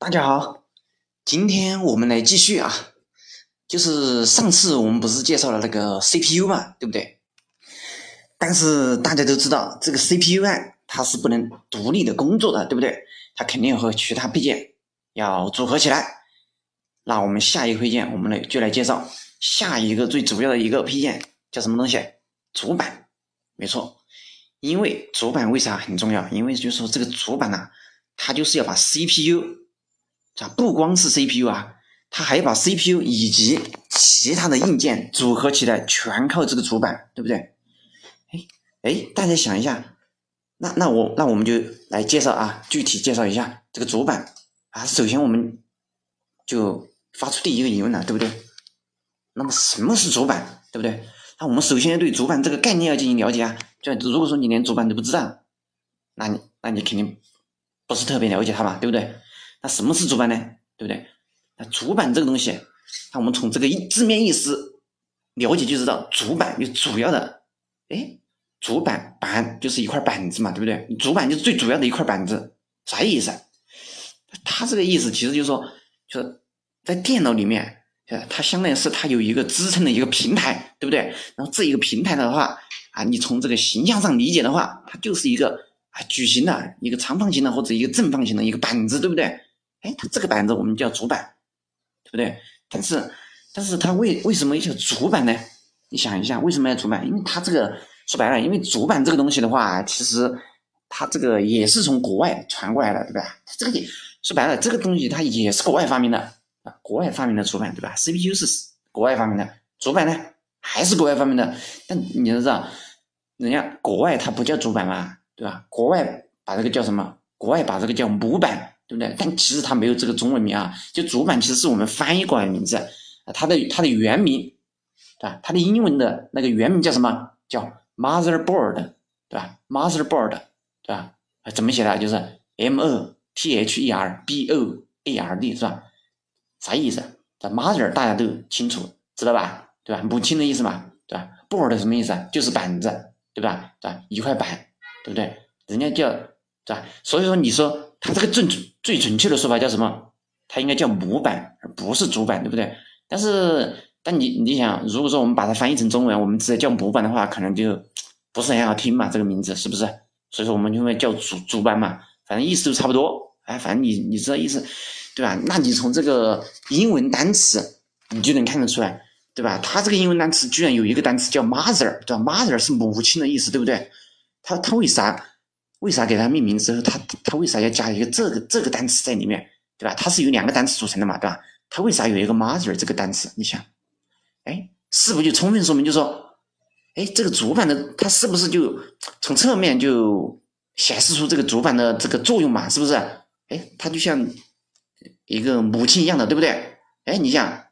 大家好，今天我们来继续啊，就是上次我们不是介绍了那个 CPU 嘛，对不对？但是大家都知道，这个 CPU 啊，它是不能独立的工作的，对不对？它肯定和其他配件要组合起来。那我们下一个配件，我们来就来介绍下一个最主要的一个配件，叫什么东西？主板。没错，因为主板为啥很重要？因为就是说这个主板呢，它就是要把 CPU。啊，不光是 CPU 啊，它还把 CPU 以及其他的硬件组合起来，全靠这个主板，对不对？哎哎，大家想一下，那那我那我们就来介绍啊，具体介绍一下这个主板啊。首先我们就发出第一个疑问了，对不对？那么什么是主板，对不对？那我们首先要对主板这个概念要进行了解啊。就如果说你连主板都不知道，那你那你肯定不是特别了解它嘛，对不对？那什么是主板呢？对不对？那主板这个东西，那我们从这个字面意思了解就知道，主板就主要的，哎，主板板就是一块板子嘛，对不对？主板就是最主要的一块板子，啥意思？它这个意思其实就是说，就是在电脑里面，呃，它相当于是它有一个支撑的一个平台，对不对？然后这一个平台的话，啊，你从这个形象上理解的话，它就是一个啊矩形的一个长方形的或者一个正方形的一个板子，对不对？哎，它这个板子我们叫主板，对不对？但是，但是它为为什么叫主板呢？你想一下，为什么要主板？因为它这个说白了，因为主板这个东西的话，其实它这个也是从国外传过来的，对吧？它这个也说白了，这个东西它也是国外发明的啊，国外发明的主板，对吧？CPU 是国外发明的，主板呢还是国外发明的。但你知道，人家国外它不叫主板嘛，对吧？国外把这个叫什么？国外把这个叫模板。对不对？但其实它没有这个中文名啊，就主板其实是我们翻译过来的名字，它的它的原名，对吧？它的英文的那个原名叫什么？叫 motherboard，对吧？motherboard，对吧？怎么写的？就是 m o t h e r b o a r d，是吧？啥意思？这 mother 大家都清楚，知道吧？对吧？母亲的意思嘛，对吧？board 什么意思啊？就是板子，对吧？对吧？一块板，对不对？人家叫，对吧？所以说你说。它这个最最准确的说法叫什么？它应该叫模板，而不是主板，对不对？但是，但你你想，如果说我们把它翻译成中文，我们直接叫模板的话，可能就不是很好听嘛，这个名字是不是？所以说我们就会叫主主板嘛，反正意思都差不多。哎，反正你你知道意思，对吧？那你从这个英文单词，你就能看得出来，对吧？它这个英文单词居然有一个单词叫 mother，对吧？mother 是母亲的意思，对不对？它它为啥？为啥给它命名之后，它它为啥要加一个这个这个单词在里面，对吧？它是由两个单词组成的嘛，对吧？它为啥有一个 mother 这个单词？你想，哎，是不是就充分说明，就说，哎，这个主板的它是不是就从侧面就显示出这个主板的这个作用嘛？是不是？哎，它就像一个母亲一样的，对不对？哎，你想，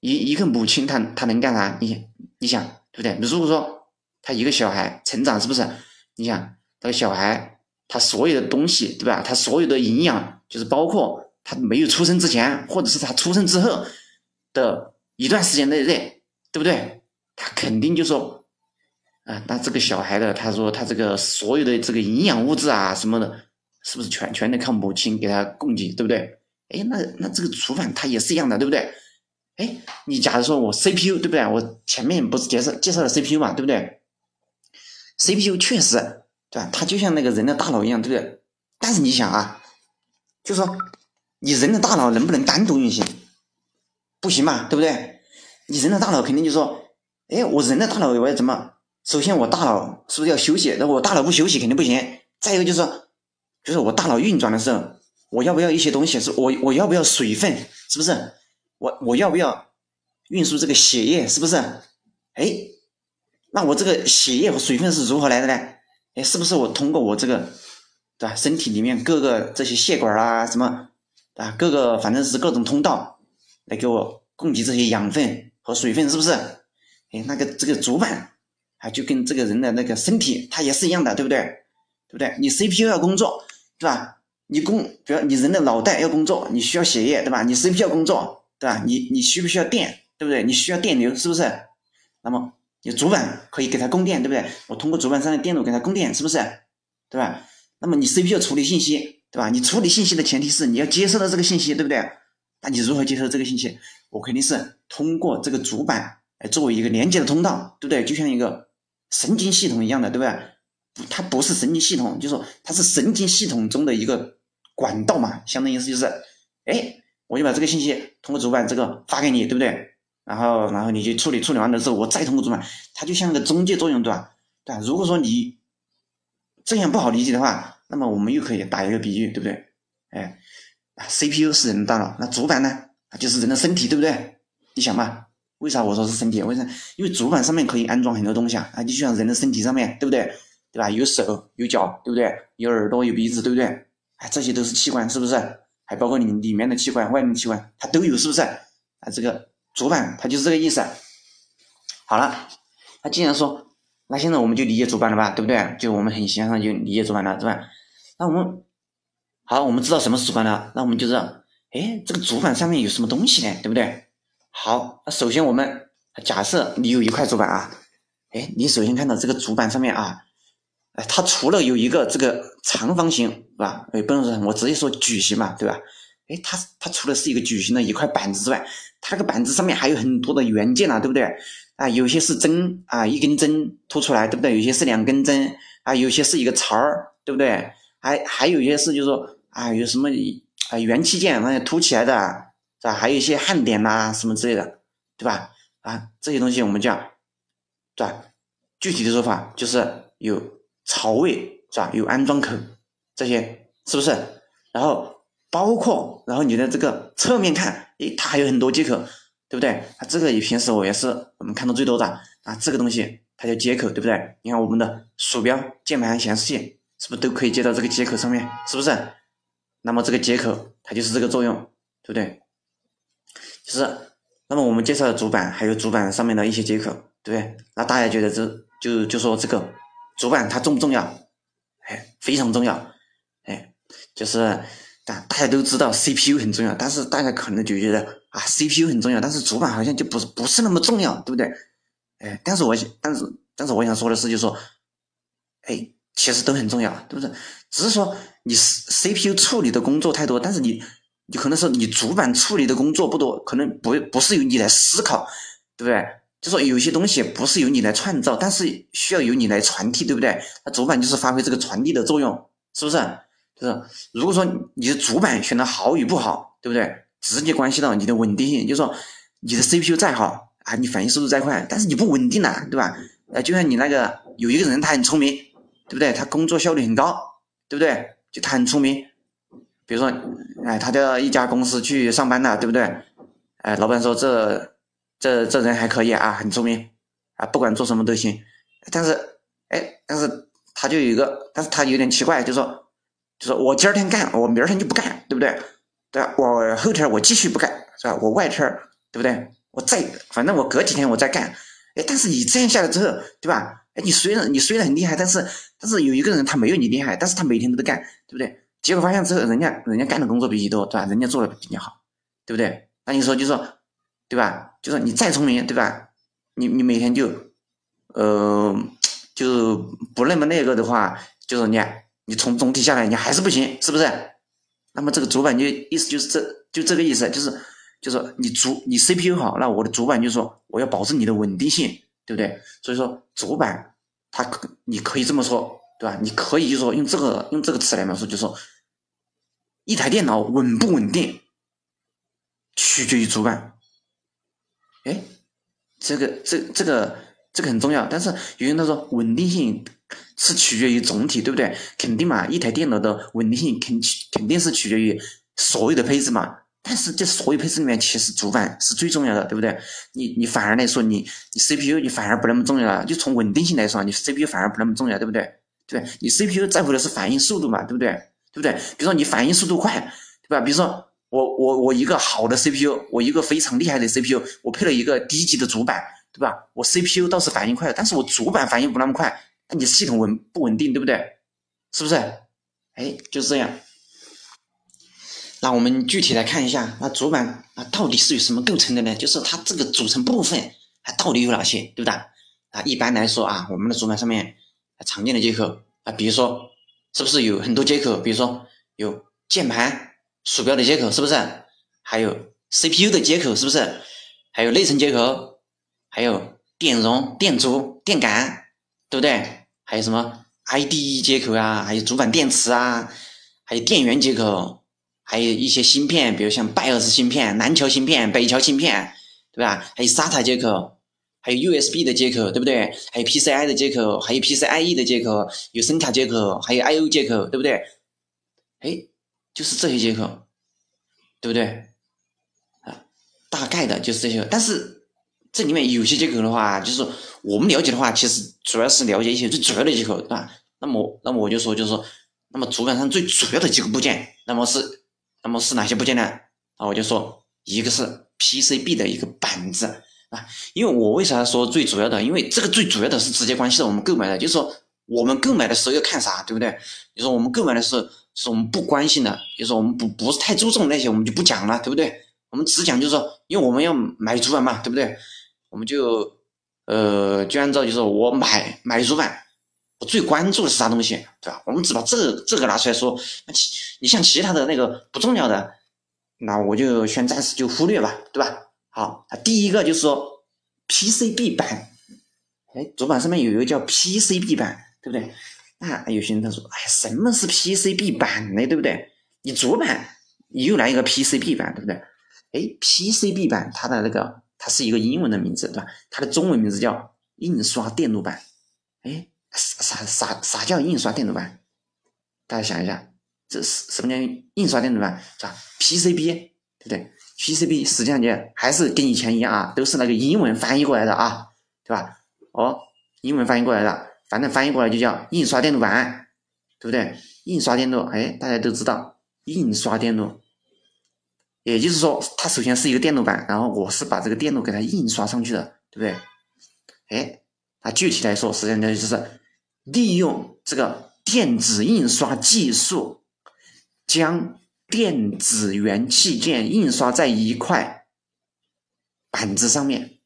一一个母亲，她她能干啥？你你想，对不对？如果说他一个小孩成长，是不是？你想。这个小孩，他所有的东西，对吧？他所有的营养，就是包括他没有出生之前，或者是他出生之后的一段时间内内，对不对？他肯定就说，啊，那这个小孩的，他说他这个所有的这个营养物质啊什么的，是不是全全得靠母亲给他供给，对不对？哎，那那这个厨房它也是一样的，对不对？哎，你假如说我 CPU，对不对？我前面不是介绍介绍了 CPU 嘛，对不对？CPU 确实。对吧？它就像那个人的大脑一样，对不对？但是你想啊，就说你人的大脑能不能单独运行？不行嘛，对不对？你人的大脑肯定就说，哎，我人的大脑我要怎么？首先我大脑是不是要休息？那我大脑不休息肯定不行。再一个就是说，就是我大脑运转的时候，我要不要一些东西？是我我要不要水分？是不是？我我要不要运输这个血液？是不是？哎，那我这个血液和水分是如何来的呢？哎，是不是我通过我这个，对吧？身体里面各个这些血管啊，什么啊，各个反正是各种通道来给我供给这些养分和水分，是不是？哎，那个这个主板啊，就跟这个人的那个身体它也是一样的，对不对？对不对？你 CPU 要工作，对吧？你工，比如你人的脑袋要工作，你需要血液，对吧？你 CPU 要工作，对吧？你你需不需要电，对不对？你需要电流，是不是？那么。你主板可以给它供电，对不对？我通过主板上的电路给它供电，是不是？对吧？那么你 CPU 处理信息，对吧？你处理信息的前提是你要接收到这个信息，对不对？那你如何接收这个信息？我肯定是通过这个主板来作为一个连接的通道，对不对？就像一个神经系统一样的，对不对？它不是神经系统，就说它是神经系统中的一个管道嘛，相当于是就是，哎，我就把这个信息通过主板这个发给你，对不对？然后然后你就处理处理完了之后，我再通过主板，它就像个中介作用，对吧？对？如果说你这样不好理解的话，那么我们又可以打一个比喻，对不对？哎，CPU 是人的大脑，那主板呢？就是人的身体，对不对？你想嘛，为啥我说是身体？为啥？因为主板上面可以安装很多东西啊，啊，就像人的身体上面对不对？对吧？有手有脚，对不对？有耳朵有鼻子，对不对？哎，这些都是器官，是不是？还包括你里面的器官、外面的器官，它都有，是不是？啊，这个主板它就是这个意思。好了，那既然说。那现在我们就理解主板了吧，对不对？就我们很形象上就理解主板了，是吧？那我们好，我们知道什么是主板了，那我们就知道，哎，这个主板上面有什么东西呢？对不对？好，那首先我们假设你有一块主板啊，哎，你首先看到这个主板上面啊，哎，它除了有一个这个长方形，是吧？哎，不能说，我直接说矩形嘛，对吧？哎，它它除了是一个矩形的一块板子之外，它那个板子上面还有很多的元件啊，对不对？啊，有些是针啊，一根针凸出来，对不对？有些是两根针啊，有些是一个槽儿，对不对？还还有一些是，就是说啊，有什么啊元器件那些凸起来的，是吧？还有一些焊点呐，什么之类的，对吧？啊，这些东西我们叫，对吧？具体的说法就是有槽位，是吧？有安装口，这些是不是？然后包括，然后你的这个侧面看，诶，它还有很多接口。对不对？啊，这个也平时我也是我们看到最多的啊，这个东西它叫接口，对不对？你看我们的鼠标、键盘、显示器是不是都可以接到这个接口上面？是不是？那么这个接口它就是这个作用，对不对？就是，那么我们介绍的主板还有主板上面的一些接口，对不对？那大家觉得这就就说这个主板它重不重要？哎，非常重要，哎，就是。但大家都知道 CPU 很重要，但是大家可能就觉得啊，CPU 很重要，但是主板好像就不是不是那么重要，对不对？哎，但是我但是但是我想说的是，就是说，哎，其实都很重要，对不对？只是说你 CPU 处理的工作太多，但是你你可能是你主板处理的工作不多，可能不不是由你来思考，对不对？就说有些东西不是由你来创造，但是需要由你来传递，对不对？那主板就是发挥这个传递的作用，是不是？就是如果说你的主板选的好与不好，对不对？直接关系到你的稳定性。就是说你的 CPU 再好啊，你反应速度再快，但是你不稳定呐，对吧？呃，就像你那个有一个人他很聪明，对不对？他工作效率很高，对不对？就他很聪明，比如说，哎，他到一家公司去上班了，对不对？哎，老板说这这这人还可以啊，很聪明啊，不管做什么都行。但是，哎，但是他就有一个，但是他有点奇怪，就说。就是我今儿天干，我明儿天就不干，对不对？对吧？我后天我继续不干，是吧？我外天对不对？我再反正我隔几天我再干。哎，但是你这样下来之后，对吧？哎，你虽然你虽然很厉害，但是但是有一个人他没有你厉害，但是他每天都在干，对不对？结果发现之后，人家人家干的工作比你多，对吧？人家做的比你好，对不对？那你说就说，对吧？就说你再聪明，对吧？你你每天就呃就不那么那个的话，就是你。你从总体下来，你还是不行，是不是？那么这个主板就意思就是这就这个意思，就是就是你主你 CPU 好，那我的主板就说我要保证你的稳定性，对不对？所以说主板它可你可以这么说，对吧？你可以就说用这个用这个词来描述，就说一台电脑稳不稳定取决于主板。哎，这个这这个这个很重要，但是有人他说稳定性。是取决于总体，对不对？肯定嘛，一台电脑的稳定性肯肯定是取决于所有的配置嘛。但是这所有配置里面，其实主板是最重要的，对不对？你你反而来说，你你 CPU 你反而不那么重要了。就从稳定性来说，你 CPU 反而不那么重要，对不对？对，你 CPU 在乎的是反应速度嘛，对不对？对不对？比如说你反应速度快，对吧？比如说我我我一个好的 CPU，我一个非常厉害的 CPU，我配了一个低级的主板，对吧？我 CPU 倒是反应快，但是我主板反应不那么快。那你系统稳不稳定，对不对？是不是？哎，就是这样。那我们具体来看一下，那主板啊到底是由什么构成的呢？就是它这个组成部分它到底有哪些，对不对？啊，一般来说啊，我们的主板上面常见的接口啊，比如说是不是有很多接口？比如说有键盘、鼠标的接口，是不是？还有 CPU 的接口，是不是？还有内存接口，还有电容、电阻、电感，对不对？还有什么 IDE 接口啊？还有主板电池啊？还有电源接口，还有一些芯片，比如像拜尔斯芯片、南桥芯片、北桥芯片，对吧？还有 SATA 接口。还有 USB 的接口，对不对？还有 PCI 的接口，还有 PCIe 的接口，有声卡接口，还有 I/O 接口，对不对？哎，就是这些接口，对不对？啊，大概的就是这些。但是这里面有些接口的话，就是我们了解的话，其实主要是了解一些最主要的接口，对吧？那么，那么我就说，就是说，那么主板上最主要的几个部件，那么是，那么是哪些部件呢？啊，我就说，一个是 PCB 的一个板子。啊，因为我为啥说最主要的？因为这个最主要的是直接关系到我们购买的，就是说我们购买的时候要看啥，对不对？就是说我们购买的时候是我们不关心的，就是我们不不是太注重那些，我们就不讲了，对不对？我们只讲就是说，因为我们要买主板嘛，对不对？我们就呃就按照就是我买买主板，我最关注的是啥东西，对吧？我们只把这个这个拿出来说，那其你像其他的那个不重要的，那我就先暂时就忽略吧，对吧？好，第一个就是说 PCB 板，哎，主板上面有一个叫 PCB 板，对不对？那有些人他说，哎，什么是 PCB 板呢？对不对？你主板你又来一个 PCB 板，对不对？哎，PCB 板它的那个它是一个英文的名字，对吧？它的中文名字叫印刷电路板。哎，啥啥啥啥叫印刷电路板？大家想一下，这是什么叫印刷电路板？是吧？PCB，对不对？PCB 实际上就还是跟以前一样啊，都是那个英文翻译过来的啊，对吧？哦，英文翻译过来的，反正翻译过来就叫印刷电路板，对不对？印刷电路，哎，大家都知道，印刷电路，也就是说，它首先是一个电路板，然后我是把这个电路给它印刷上去的，对不对？哎，它具体来说，实际上就是利用这个电子印刷技术将。电子元器件印刷在一块板子上面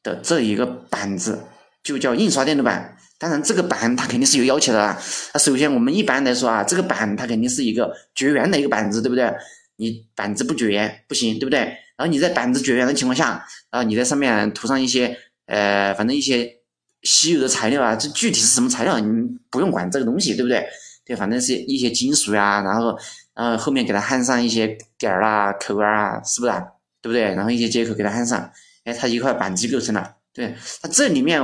的这一个板子就叫印刷电路板。当然，这个板它肯定是有要求的啊。那首先，我们一般来说啊，这个板它肯定是一个绝缘的一个板子，对不对？你板子不绝缘不行，对不对？然后你在板子绝缘的情况下，啊，你在上面涂上一些呃，反正一些稀有的材料啊，这具体是什么材料，你不用管这个东西，对不对？对，反正是一些金属呀，然后。然后面给它焊上一些点儿啦、口啊，是不是？啊对不对？然后一些接口给它焊上，哎，它一块板子就构成了。对，它这里面，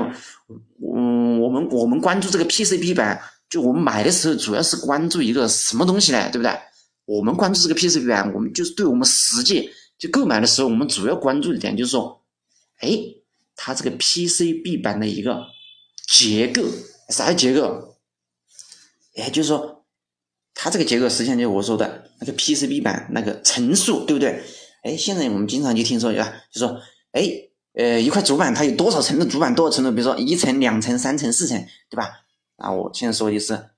嗯，我们我们关注这个 PCB 板，就我们买的时候主要是关注一个什么东西呢？对不对？我们关注这个 PCB 板，我们就是对我们实际就购买的时候，我们主要关注一点就是说，哎，它这个 PCB 板的一个结构，啥结构？哎，就是说。它这个结构实际上就是我说的那个 PCB 板那个层数，对不对？哎，现在我们经常就听说，对吧？就说，哎，呃，一块主板它有多少层的主板，多少层的？比如说一层、两层、三层、四层，对吧？啊，我现在说的是，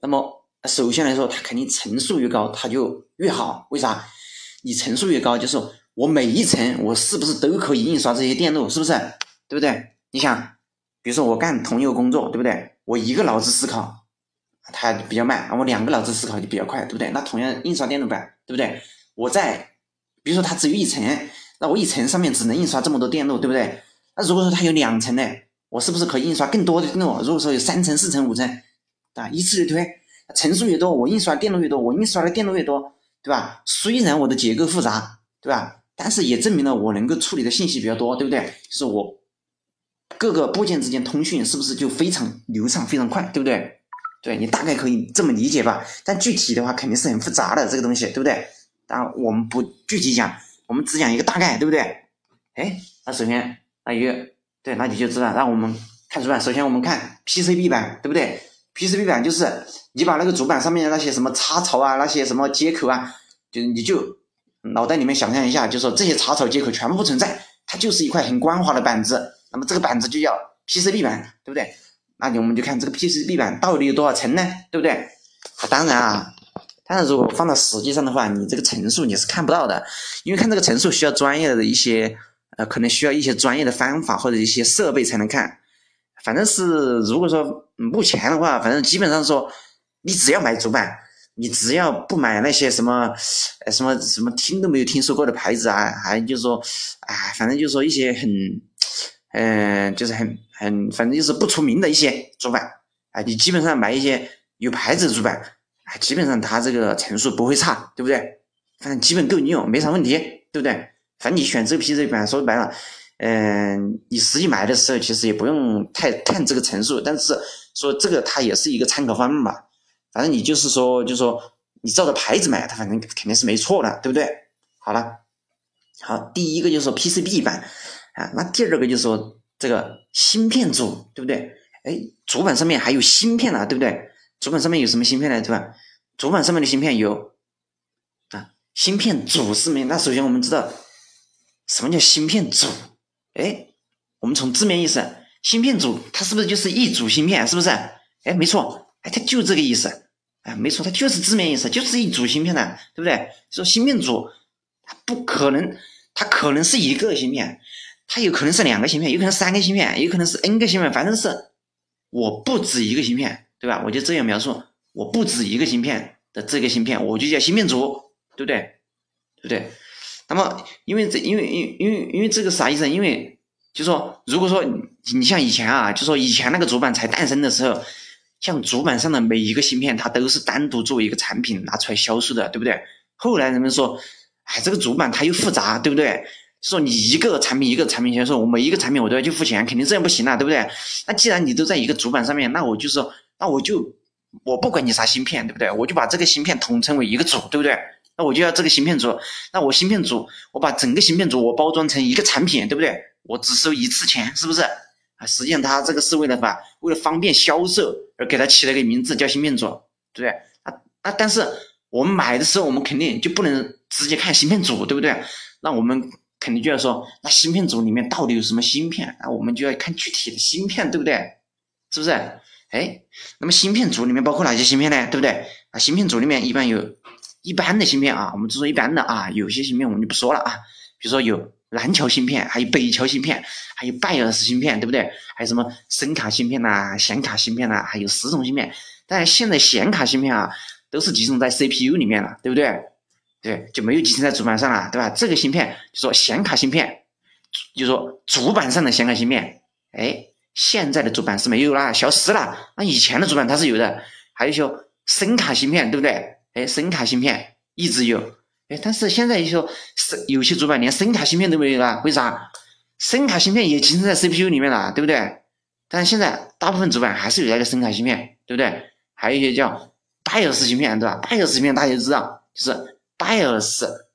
那么首先来说，它肯定层数越高，它就越好。为啥？你层数越高，就是我每一层我是不是都可以印刷这些电路？是不是？对不对？你想，比如说我干同一个工作，对不对？我一个脑子思考。它比较慢，我两个脑子思考就比较快，对不对？那同样印刷电路板，对不对？我在，比如说它只有一层，那我一层上面只能印刷这么多电路，对不对？那如果说它有两层呢，我是不是可以印刷更多的电路？如果说有三层、四层、五层，啊，依次类推，层数越多，我印刷电路越多，我印刷的电路越多，对吧？虽然我的结构复杂，对吧？但是也证明了我能够处理的信息比较多，对不对？是我各个部件之间通讯是不是就非常流畅、非常快，对不对？对你大概可以这么理解吧，但具体的话肯定是很复杂的这个东西，对不对？当然我们不具体讲，我们只讲一个大概，对不对？哎，那首先那一个，对，那你就知道，那我们看主板。首先我们看 PCB 板，对不对？PCB 板就是你把那个主板上面的那些什么插槽啊，那些什么接口啊，就你就脑袋里面想象一下，就说这些插槽接口全部不存在，它就是一块很光滑的板子，那么这个板子就叫 PCB 板，对不对？那你我们就看这个 PCB 板到底有多少层呢？对不对？当然啊，当然如果放到实际上的话，你这个层数你是看不到的，因为看这个层数需要专业的一些，呃，可能需要一些专业的方法或者一些设备才能看。反正是如果说目前的话，反正基本上说，你只要买主板，你只要不买那些什么，什么什么听都没有听说过的牌子啊，还就是说，啊，反正就是说一些很，嗯，就是很很，反正就是不出名的一些主板，啊，你基本上买一些有牌子的主板，啊，基本上它这个成数不会差，对不对？反正基本够你用，没啥问题，对不对？反正你选这个 PC 板，说白了，嗯，你实际买的时候其实也不用太看这个层数，但是说这个它也是一个参考方面吧。反正你就是说，就是说你照着牌子买，它反正肯定是没错的，对不对？好了，好，第一个就是说 PCB 板啊，那第二个就是说这个芯片组，对不对？哎，主板上面还有芯片呢，对不对？主板上面有什么芯片呢？对吧？主板上面的芯片有啊，芯片组是没？那首先我们知道什么叫芯片组？哎，我们从字面意思，芯片组它是不是就是一组芯片？是不是？哎，没错。哎，它就这个意思，哎，没错，它就是字面意思，就是一组芯片的，对不对？说芯片组，它不可能，它可能是一个芯片，它有可能是两个芯片，有可能三个芯片，有可能是 n 个芯片，反正是我不止一个芯片，对吧？我就这样描述，我不止一个芯片的这个芯片，我就叫芯片组，对不对？对不对？那么，因为这，因为，因，因为，因为这个啥意思？因为就说，如果说你像以前啊，就说以前那个主板才诞生的时候。像主板上的每一个芯片，它都是单独作为一个产品拿出来销售的，对不对？后来人们说，哎，这个主板它又复杂，对不对？说你一个产品一个产品销售，我每一个产品我都要去付钱，肯定这样不行了，对不对？那既然你都在一个主板上面，那我就说，那我就我不管你啥芯片，对不对？我就把这个芯片统称为一个组，对不对？那我就要这个芯片组，那我芯片组，我把整个芯片组我包装成一个产品，对不对？我只收一次钱，是不是？啊实际上，它这个是为了吧，为了方便销售而给它起了个名字叫芯片组，对不对？啊那！但是我们买的时候，我们肯定就不能直接看芯片组，对不对？那我们肯定就要说，那芯片组里面到底有什么芯片？那我们就要看具体的芯片，对不对？是不是？哎，那么芯片组里面包括哪些芯片呢？对不对？啊，芯片组里面一般有一般的芯片啊，我们只说一般的啊，有些芯片我们就不说了啊，比如说有。南桥芯片，还有北桥芯片，还有拜尔斯芯片，对不对？还有什么声卡芯片呐、显卡芯片呐，还有十种芯片。但现在显卡芯片啊，都是集成在 CPU 里面了，对不对？对，就没有集成在主板上了，对吧？这个芯片就说显卡芯片，就说主板上的显卡芯片，哎，现在的主板是没有啦，消失了。那以前的主板它是有的，还有说声卡芯片，对不对？哎，声卡芯片一直有。哎但是现在一说声有些主板连声卡芯片都没有了，为啥？声卡芯片也集成在 CPU 里面了，对不对？但是现在大部分主板还是有那个声卡芯片，对不对？还有一些叫拜尔斯芯片，对吧？拜尔斯芯片大家都知道，就是拜尔斯